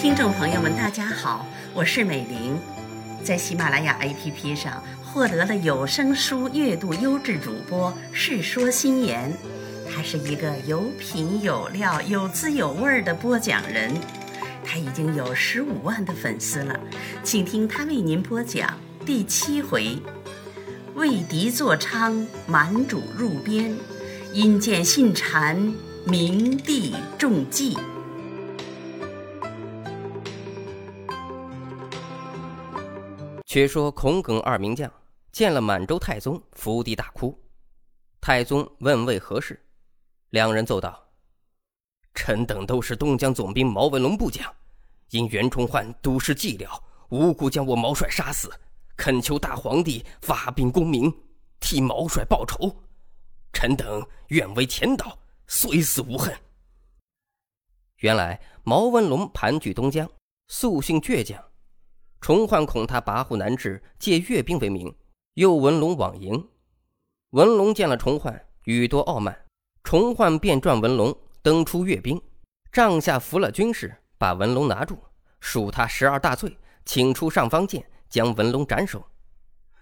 听众朋友们，大家好，我是美玲，在喜马拉雅 APP 上获得了有声书阅读优质主播《世说新言》，他是一个有品有料、有滋有味的播讲人，他已经有十五万的粉丝了，请听他为您播讲第七回：为敌作伥，满主入边，因见信谗，明帝中计。却说孔耿二名将见了满洲太宗，伏地大哭。太宗问为何事，两人奏道：“臣等都是东江总兵毛文龙部将，因袁崇焕毒施寂寥，无故将我毛帅杀死，恳求大皇帝发兵攻明，替毛帅报仇。臣等愿为前导，虽死无恨。”原来毛文龙盘踞东江，素性倔强。崇焕恐他跋扈难治，借阅兵为名，诱文龙往营。文龙见了崇焕，语多傲慢，崇焕便传文龙登出阅兵，帐下服了军士，把文龙拿住，数他十二大罪，请出上方剑，将文龙斩首。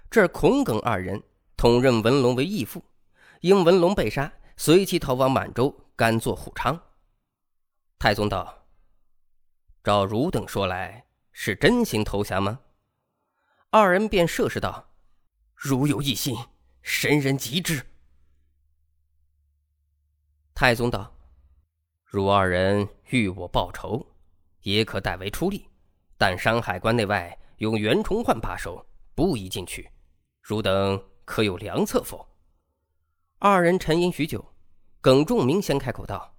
这孔耿二人统认文龙为义父，因文龙被杀，随即逃往满洲，甘做虎昌。太宗道：“照汝等说来。”是真心投降吗？二人便设誓道：“如有一心，神人极之。”太宗道：“汝二人欲我报仇，也可代为出力，但山海关内外用袁崇焕把守，不宜进去。汝等可有良策否？”二人沉吟许久，耿仲明先开口道：“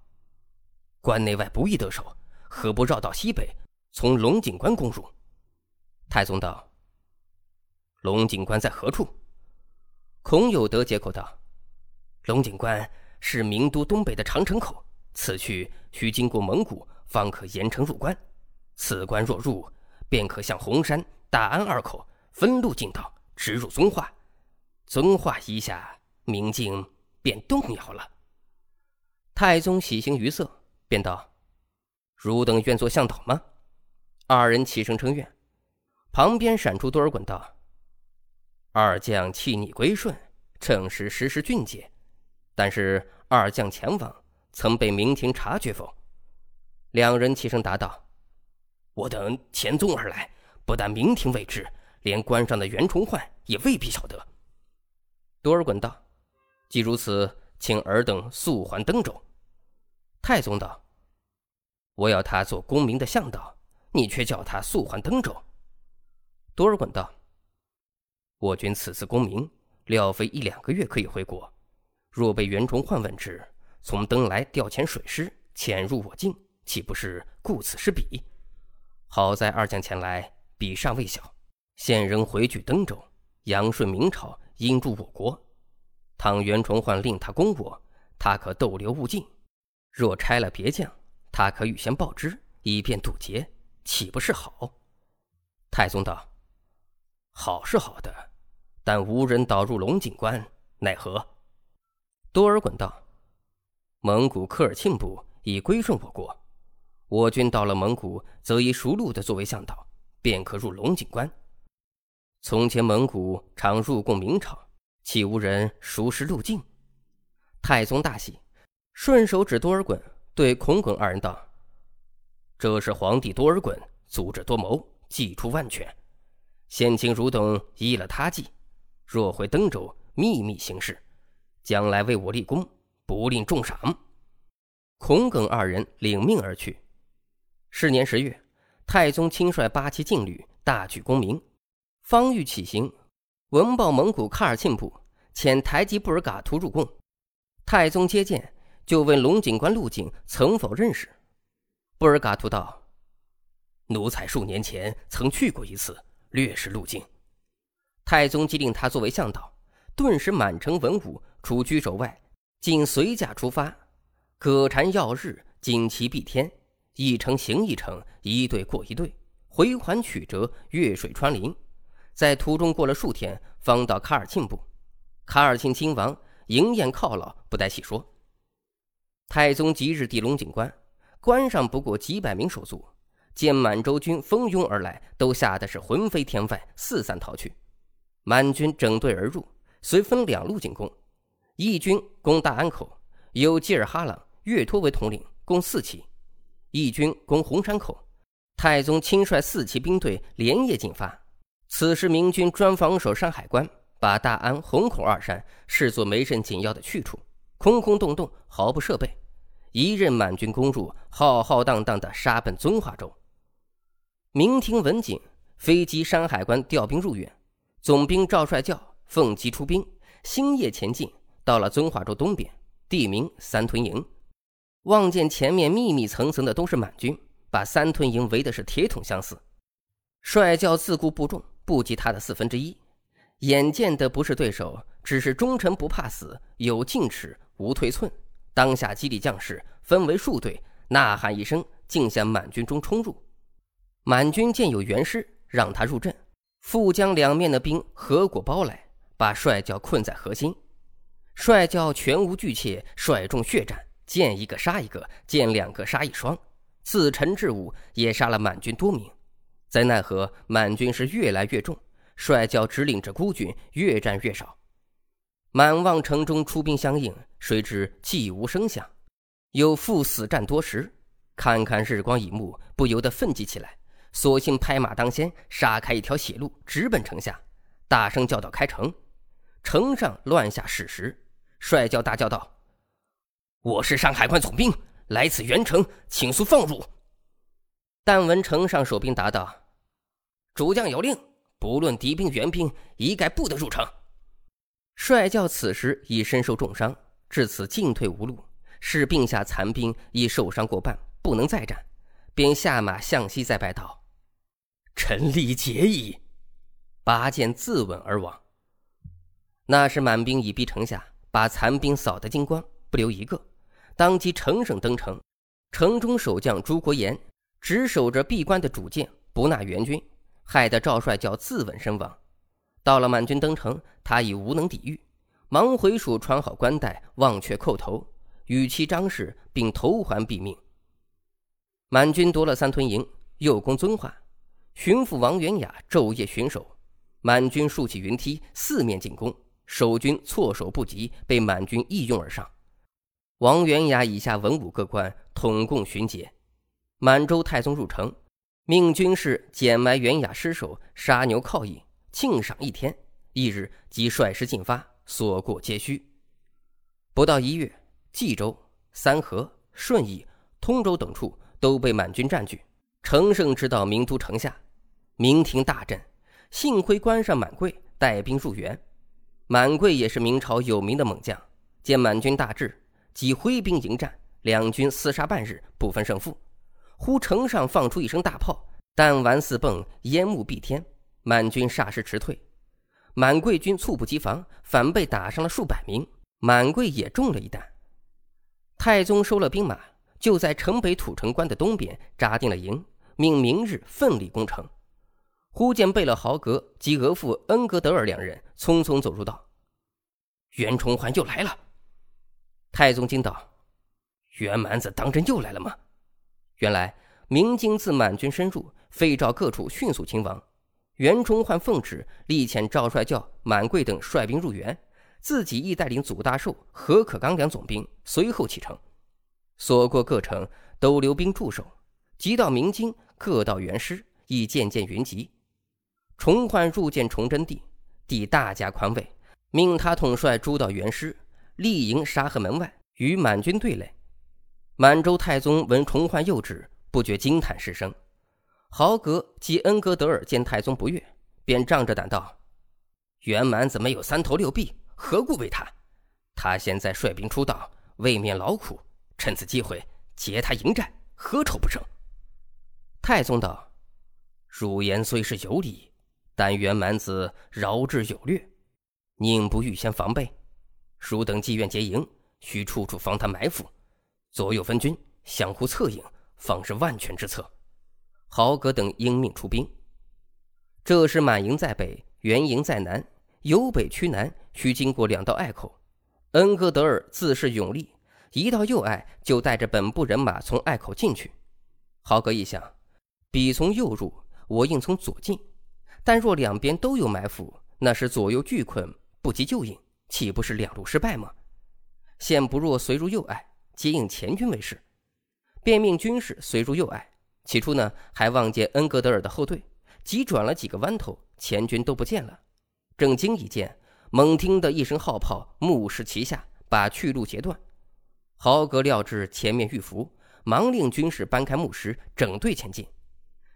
关内外不易得手，何不绕到西北？”从龙井关攻入，太宗道：“龙井关在何处？”孔有德接口道：“龙井关是名都东北的长城口，此去需经过蒙古，方可沿城入关。此关若入，便可向红山、大安二口分路进道，直入遵化。遵化一下，明镜便动摇了。”太宗喜形于色，便道：“汝等愿做向导吗？”二人齐声称愿，旁边闪出多尔衮道：“二将弃逆归顺，正是时时俊杰。但是二将前往，曾被明廷察觉否？”两人齐声答道：“我等前宗而来，不但明廷未知，连关上的袁崇焕也未必晓得。”多尔衮道：“既如此，请尔等速还登州。”太宗道：“我要他做功名的向导。”你却叫他速还登州。多尔衮道：“我军此次功名，料非一两个月可以回国。若被袁崇焕问之，从登来调遣水师潜入我境，岂不是顾此失彼？好在二将前来，比尚未小，现仍回举登州，阳顺明朝，因助我国。倘袁崇焕令他攻我，他可逗留勿进；若差了别将，他可预先报之，以便堵截。”岂不是好？太宗道：“好是好的，但无人导入龙井关，奈何？”多尔衮道：“蒙古科尔沁部已归顺我国，我军到了蒙古，则以熟路的作为向导，便可入龙井关。从前蒙古常入贡明朝，岂无人熟识路径？”太宗大喜，顺手指多尔衮，对孔耿二人道。这是皇帝多尔衮足智多谋，计出万全。先请汝等依了他计，若回登州秘密行事，将来为我立功，不吝重赏。孔耿二人领命而去。是年十月，太宗亲率八旗劲旅大举攻明，方欲起行，闻报蒙古喀尔沁部遣台吉布尔嘎图入贡。太宗接见，就问龙井关路径曾否认识。布尔嘎图道：“奴才数年前曾去过一次，略识路径。”太宗即令他作为向导，顿时满城文武除居守外，尽随驾出发，葛蝉耀日，旌旗蔽天，一城行一城，一队过一队，回环曲折，越水穿林，在途中过了数天，方到喀尔沁部。卡尔沁亲王迎宴犒劳，不待细说。太宗即日地龙井关，关上不过几百名手足，见满洲军蜂拥而来，都吓得是魂飞天外，四散逃去。满军整队而入，遂分两路进攻，义军攻大安口，由吉尔哈朗、岳托为统领，共四旗；义军攻红山口，太宗亲率四旗兵队连夜进发。此时明军专防守山海关，把大安、红口二山视作没甚紧要的去处，空空洞洞，毫不设备。一任满军攻入，浩浩荡荡的杀奔遵化州。明廷文景飞机山海关调兵入援，总兵赵帅教奉机出兵，星夜前进，到了遵化州东边，地名三屯营。望见前面密密层层的都是满军，把三屯营围的是铁桶相似。帅教自顾不重，不及他的四分之一，眼见的不是对手，只是忠臣不怕死，有进尺无退寸。当下激励将士分为数队，呐喊一声，竟向满军中冲入。满军见有援师，让他入阵，复将两面的兵合裹包来，把帅教困在核心。帅教全无惧怯，率众血战，见一个杀一个，见两个杀一双，自陈至武也杀了满军多名。在奈何满军是越来越重，帅教指领着孤军越战越少。满望城中出兵相应，谁知寂无声响，又赴死战多时。看看日光已暮，不由得奋起起来，索性拍马当先，杀开一条血路，直奔城下，大声叫道：“开城！”城上乱下矢石，帅教大叫道：“我是山海关总兵，来此援城，请速放入。”但闻城上守兵答道：“主将有令，不论敌兵援兵，一概不得入城。”帅教此时已身受重伤，至此进退无路。是病下残兵已受伤过半，不能再战，便下马向西再拜道：“臣力竭矣。”拔剑自刎而亡。那时满兵已逼城下，把残兵扫得精光，不留一个。当即乘胜登城，城中守将朱国炎只守着闭关的主剑，不纳援军，害得赵帅教自刎身亡。到了满军登城，他已无能抵御，忙回蜀穿好冠带，忘却叩头，与其张氏，并投还毙命。满军夺了三屯营，又攻遵化，巡抚王元雅昼夜巡守，满军竖起云梯，四面进攻，守军措手不及，被满军一拥而上。王元雅以下文武各官统共巡检。满洲太宗入城，命军士捡埋元雅尸首，杀牛犒役。庆赏一天，翌日即率师进发，所过皆虚。不到一月，冀州、三河、顺义、通州等处都被满军占据。乘胜直捣明都城下，明廷大震。幸亏关上满贵带兵入援。满贵也是明朝有名的猛将，见满军大至，即挥兵迎战，两军厮杀半日，不分胜负。忽城上放出一声大炮，弹丸四迸，烟雾蔽天。满军霎时迟退，满贵军猝不及防，反被打伤了数百名。满贵也中了一弹。太宗收了兵马，就在城北土城关的东边扎定了营，命明日奋力攻城。忽见贝勒豪格及额驸恩格德尔两人匆匆走入道：“袁崇焕又来了。”太宗惊道：“袁蛮子当真又来了吗？”原来明经自满军深入，废赵各处迅速勤王。袁崇焕奉旨力遣赵帅教、满贵等率兵入援，自己亦带领祖大寿、何可刚两总兵随后启程。所过各城都留兵驻守，即到明京，各道援师亦渐渐云集。崇焕入见崇祯帝，帝大加宽慰，命他统帅诸道援师，立营沙河门外，与满军对垒。满洲太宗闻崇焕幼旨，不觉惊叹失声。豪格及恩格德尔见太宗不悦，便仗着胆道：“袁蛮子没有三头六臂，何故为他？他现在率兵出道，未免劳苦。趁此机会劫他营寨，何愁不成？”太宗道：“汝言虽是有理，但袁蛮子饶智有略，宁不预先防备？汝等妓院结营，需处处防他埋伏，左右分军，相互策应，方是万全之策。”豪格等应命出兵。这时满营在北，援营在南，由北趋南，需经过两道隘口。恩格德尔自恃勇力，一到右隘就带着本部人马从隘口进去。豪格一想，彼从右入，我应从左进。但若两边都有埋伏，那是左右俱困，不及救应，岂不是两路失败吗？现不若随入右隘，接应前军为是。便命军士随入右隘。起初呢，还望见恩格德尔的后队，急转了几个弯头，前军都不见了。正经一见，猛听得一声号炮，目视其下，把去路截断。豪格料至前面遇伏，忙令军士搬开木石，整队前进。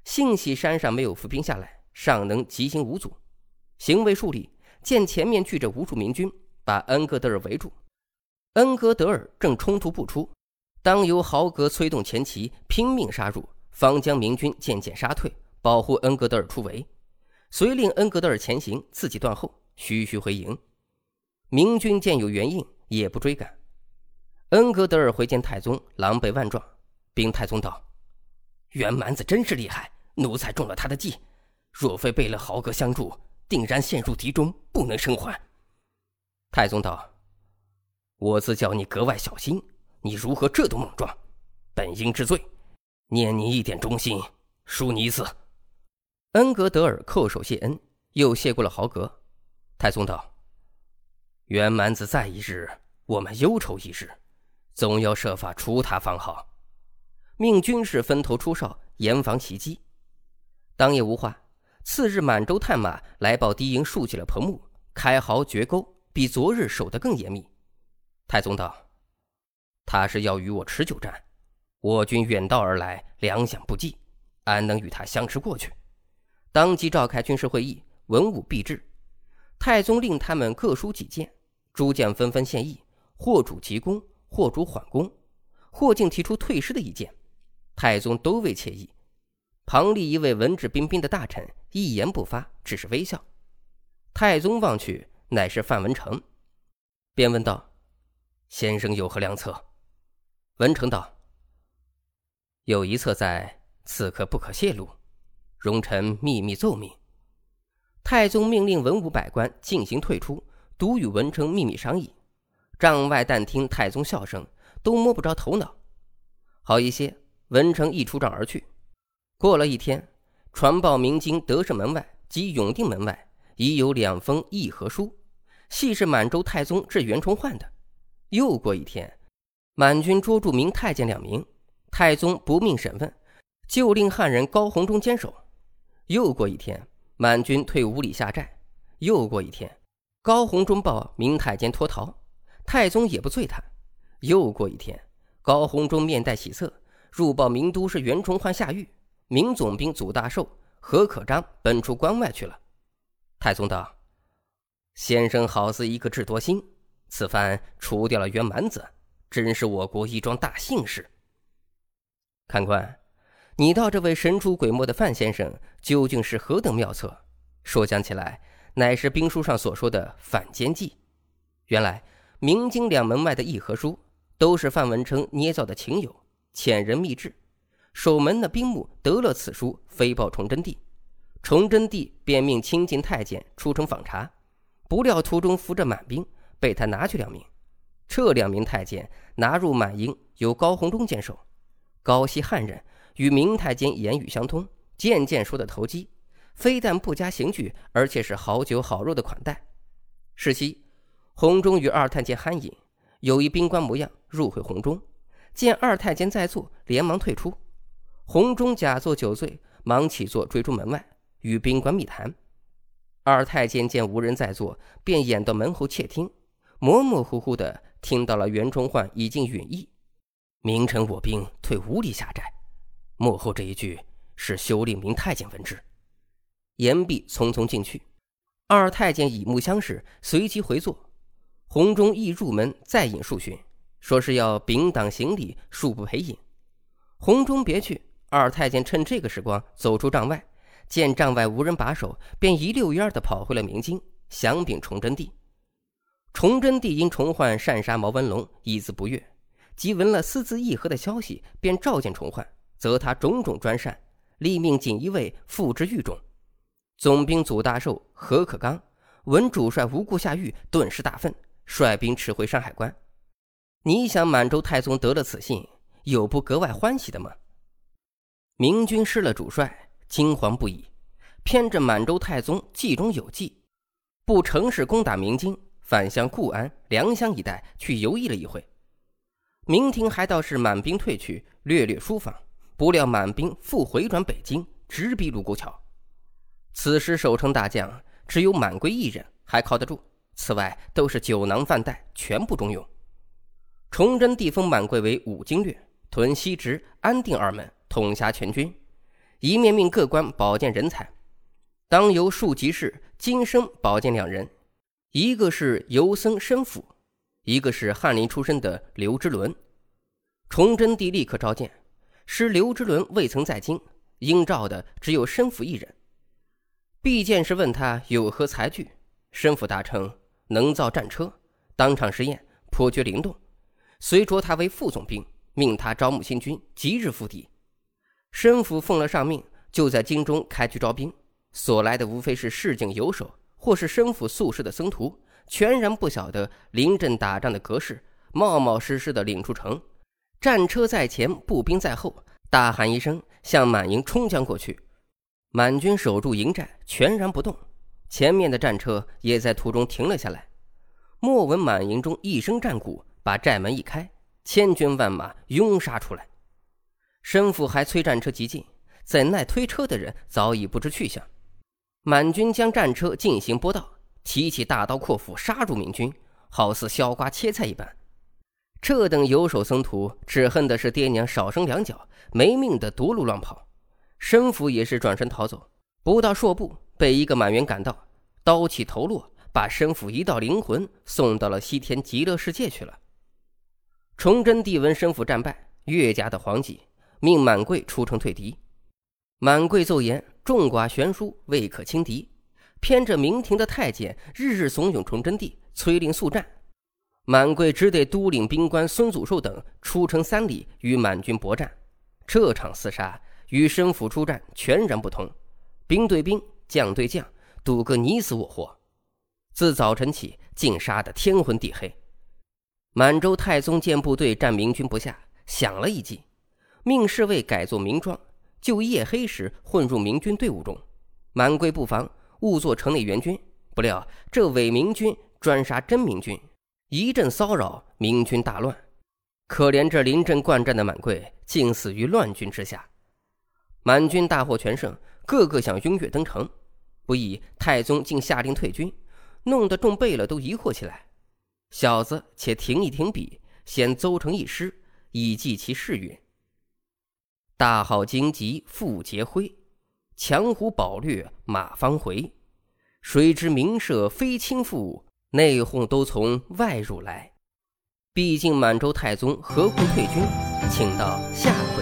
幸喜山上没有伏兵下来，尚能急行无阻。行未数里，见前面聚着无数明军，把恩格德尔围住。恩格德尔正冲突不出，当由豪格催动前旗，拼命杀入。方将明军渐渐杀退，保护恩格德尔出围，遂令恩格德尔前行，自己断后，徐徐回营。明军见有援应，也不追赶。恩格德尔回见太宗，狼狈万状，禀太宗道：“袁蛮子真是厉害，奴才中了他的计，若非备了豪格相助，定然陷入敌中，不能生还。”太宗道：“我自叫你格外小心，你如何这等莽撞？本应治罪。”念你一点忠心，恕你一次。恩格德尔叩首谢恩，又谢过了豪格。太宗道：“袁蛮子在一日，我们忧愁一日，总要设法除他方好。”命军士分头出哨，严防袭击。当夜无话。次日满洲探马来报，敌营竖起了棚木，开壕掘沟，比昨日守得更严密。太宗道：“他是要与我持久战。”我军远道而来，粮饷不济，安能与他相持过去？当即召开军事会议，文武毕至。太宗令他们各抒己见，诸将纷纷献议，或主急攻，或主缓攻，或竟提出退师的意见。太宗都未惬意。旁立一位文质彬彬的大臣，一言不发，只是微笑。太宗望去，乃是范文成，便问道：“先生有何良策？”文成道。有一策在，此刻不可泄露，容臣秘密奏命。太宗命令文武百官进行退出，独与文成秘密商议。帐外但听太宗笑声，都摸不着头脑。好一些，文成一出帐而去。过了一天，传报明京德胜门外及永定门外已有两封议和书，系是满洲太宗致袁崇焕的。又过一天，满军捉住明太监两名。太宗不命审问，就令汉人高鸿忠坚守。又过一天，满军退五里下寨。又过一天，高鸿忠报明太监脱逃，太宗也不罪他。又过一天，高鸿忠面带喜色，入报明都是袁崇焕下狱，明总兵祖大寿、何可章奔出关外去了。太宗道：“先生好似一个智多星，此番除掉了袁蛮子，真是我国一桩大幸事。”看官，你道这位神出鬼没的范先生究竟是何等妙策？说讲起来，乃是兵书上所说的反间计。原来明经两门外的议和书，都是范文成捏造的情友，遣人密制。守门的兵目得了此书，飞报崇祯帝。崇祯帝便命亲近太监出城访查，不料途中伏着满兵，被他拿去两名。这两名太监拿入满营，由高鸿忠坚守。高息汉人与明太监言语相通，渐渐说得投机，非但不加刑具，而且是好酒好肉的款待。是夕，鸿忠与二太监酣饮，有一兵官模样入会鸿忠，见二太监在座，连忙退出。鸿忠假作酒醉，忙起坐追出门外，与兵官密谈。二太监见无人在座，便掩到门后窃听，模模糊糊的听到了袁崇焕已经允意。明晨我兵退五里下寨，幕后这一句是修令明太监闻之。言毕，匆匆进去。二太监以目相视，随即回坐。洪忠亦入门再饮数巡，说是要秉党行礼，恕不陪饮。洪忠别去，二太监趁这个时光走出帐外，见帐外无人把守，便一溜烟的跑回了明京，降禀崇祯帝。崇祯帝因崇焕擅杀毛文龙，一字不悦。即闻了私自议和的消息，便召见崇焕，责他种种专擅，立命锦衣卫付之狱中。总兵祖大寿、何可刚闻主帅无故下狱，顿时大愤，率兵驰回山海关。你想，满洲太宗得了此信，有不格外欢喜的吗？明军失了主帅，惊惶不已。偏着满洲太宗计中有计，不乘势攻打明京，反向固安、良乡一带去游弋了一回。明廷还倒是满兵退去，略略疏防，不料满兵复回转北京，直逼卢沟桥。此时守城大将只有满贵一人还靠得住，此外都是酒囊饭袋，全部中用。崇祯帝封满贵为武经略，屯西直、安定二门，统辖全军，一面命各官保荐人才。当由庶吉士金生保荐两人，一个是游僧申府，一个是翰林出身的刘之伦。崇祯帝立刻召见，使刘之伦未曾在京，应召的只有申府一人。毕见时问他有何才具，申府答称能造战车，当场实验颇觉灵动，遂擢他为副总兵，命他招募新军，即日赴敌。申府奉了上命，就在京中开局招兵。所来的无非是市井游手，或是身府宿世的僧徒，全然不晓得临阵打仗的格式，冒冒失失的领出城，战车在前，步兵在后，大喊一声，向满营冲将过去。满军守住营寨，全然不动，前面的战车也在途中停了下来。莫闻满营中一声战鼓，把寨门一开，千军万马拥杀出来。申府还催战车急进，怎奈推车的人早已不知去向。满军将战车进行拨道，提起大刀阔斧杀入明军，好似削瓜切菜一般。这等游手僧徒只恨的是爹娘少生两脚，没命的夺路乱跑。申府也是转身逃走，不到数步，被一个满员赶到，刀起头落，把申府一道灵魂送到了西天极乐世界去了。崇祯帝闻申府战败，越加的惶急，命满贵出城退敌。满贵奏言。众寡悬殊，未可轻敌。偏着明廷的太监日日怂恿崇祯帝催令速战，满贵只得督领兵官孙祖寿等出城三里与满军搏战。这场厮杀与申府出战全然不同，兵对兵，将对将，赌个你死我活。自早晨起，竟杀得天昏地黑。满洲太宗见部队战明军不下，想了一计，命侍卫改作明装。就夜黑时混入明军队伍中，满贵不防，误作城内援军。不料这伪明军专杀真明军，一阵骚扰，明军大乱。可怜这临阵惯战的满贵，竟死于乱军之下。满军大获全胜，个个想拥跃登城，不意太宗竟下令退军，弄得众贝勒都疑惑起来。小子，且停一停笔，先奏成一诗，以记其事韵。大号荆棘复结灰，强虎宝掠马方回。谁知名舍非亲父，内讧都从外入来。毕竟满洲太宗何故退军？请到下。